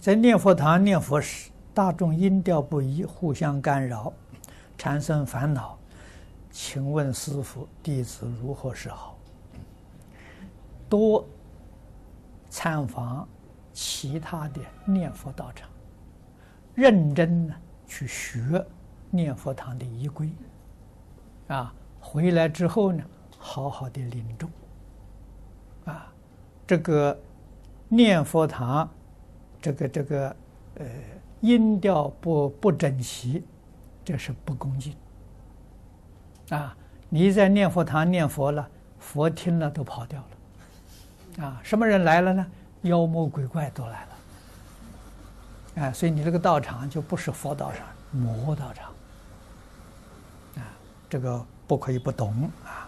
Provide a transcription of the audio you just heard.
在念佛堂念佛时，大众音调不一，互相干扰，产生烦恼。请问师父，弟子如何是好？多参访其他的念佛道场，认真的去学念佛堂的仪规。啊，回来之后呢，好好的领众。啊，这个念佛堂。这个这个，呃，音调不不整齐，这是不恭敬。啊，你在念佛堂念佛了，佛听了都跑掉了。啊，什么人来了呢？妖魔鬼怪都来了。啊，所以你这个道场就不是佛道场，魔道场。啊，这个不可以不懂啊。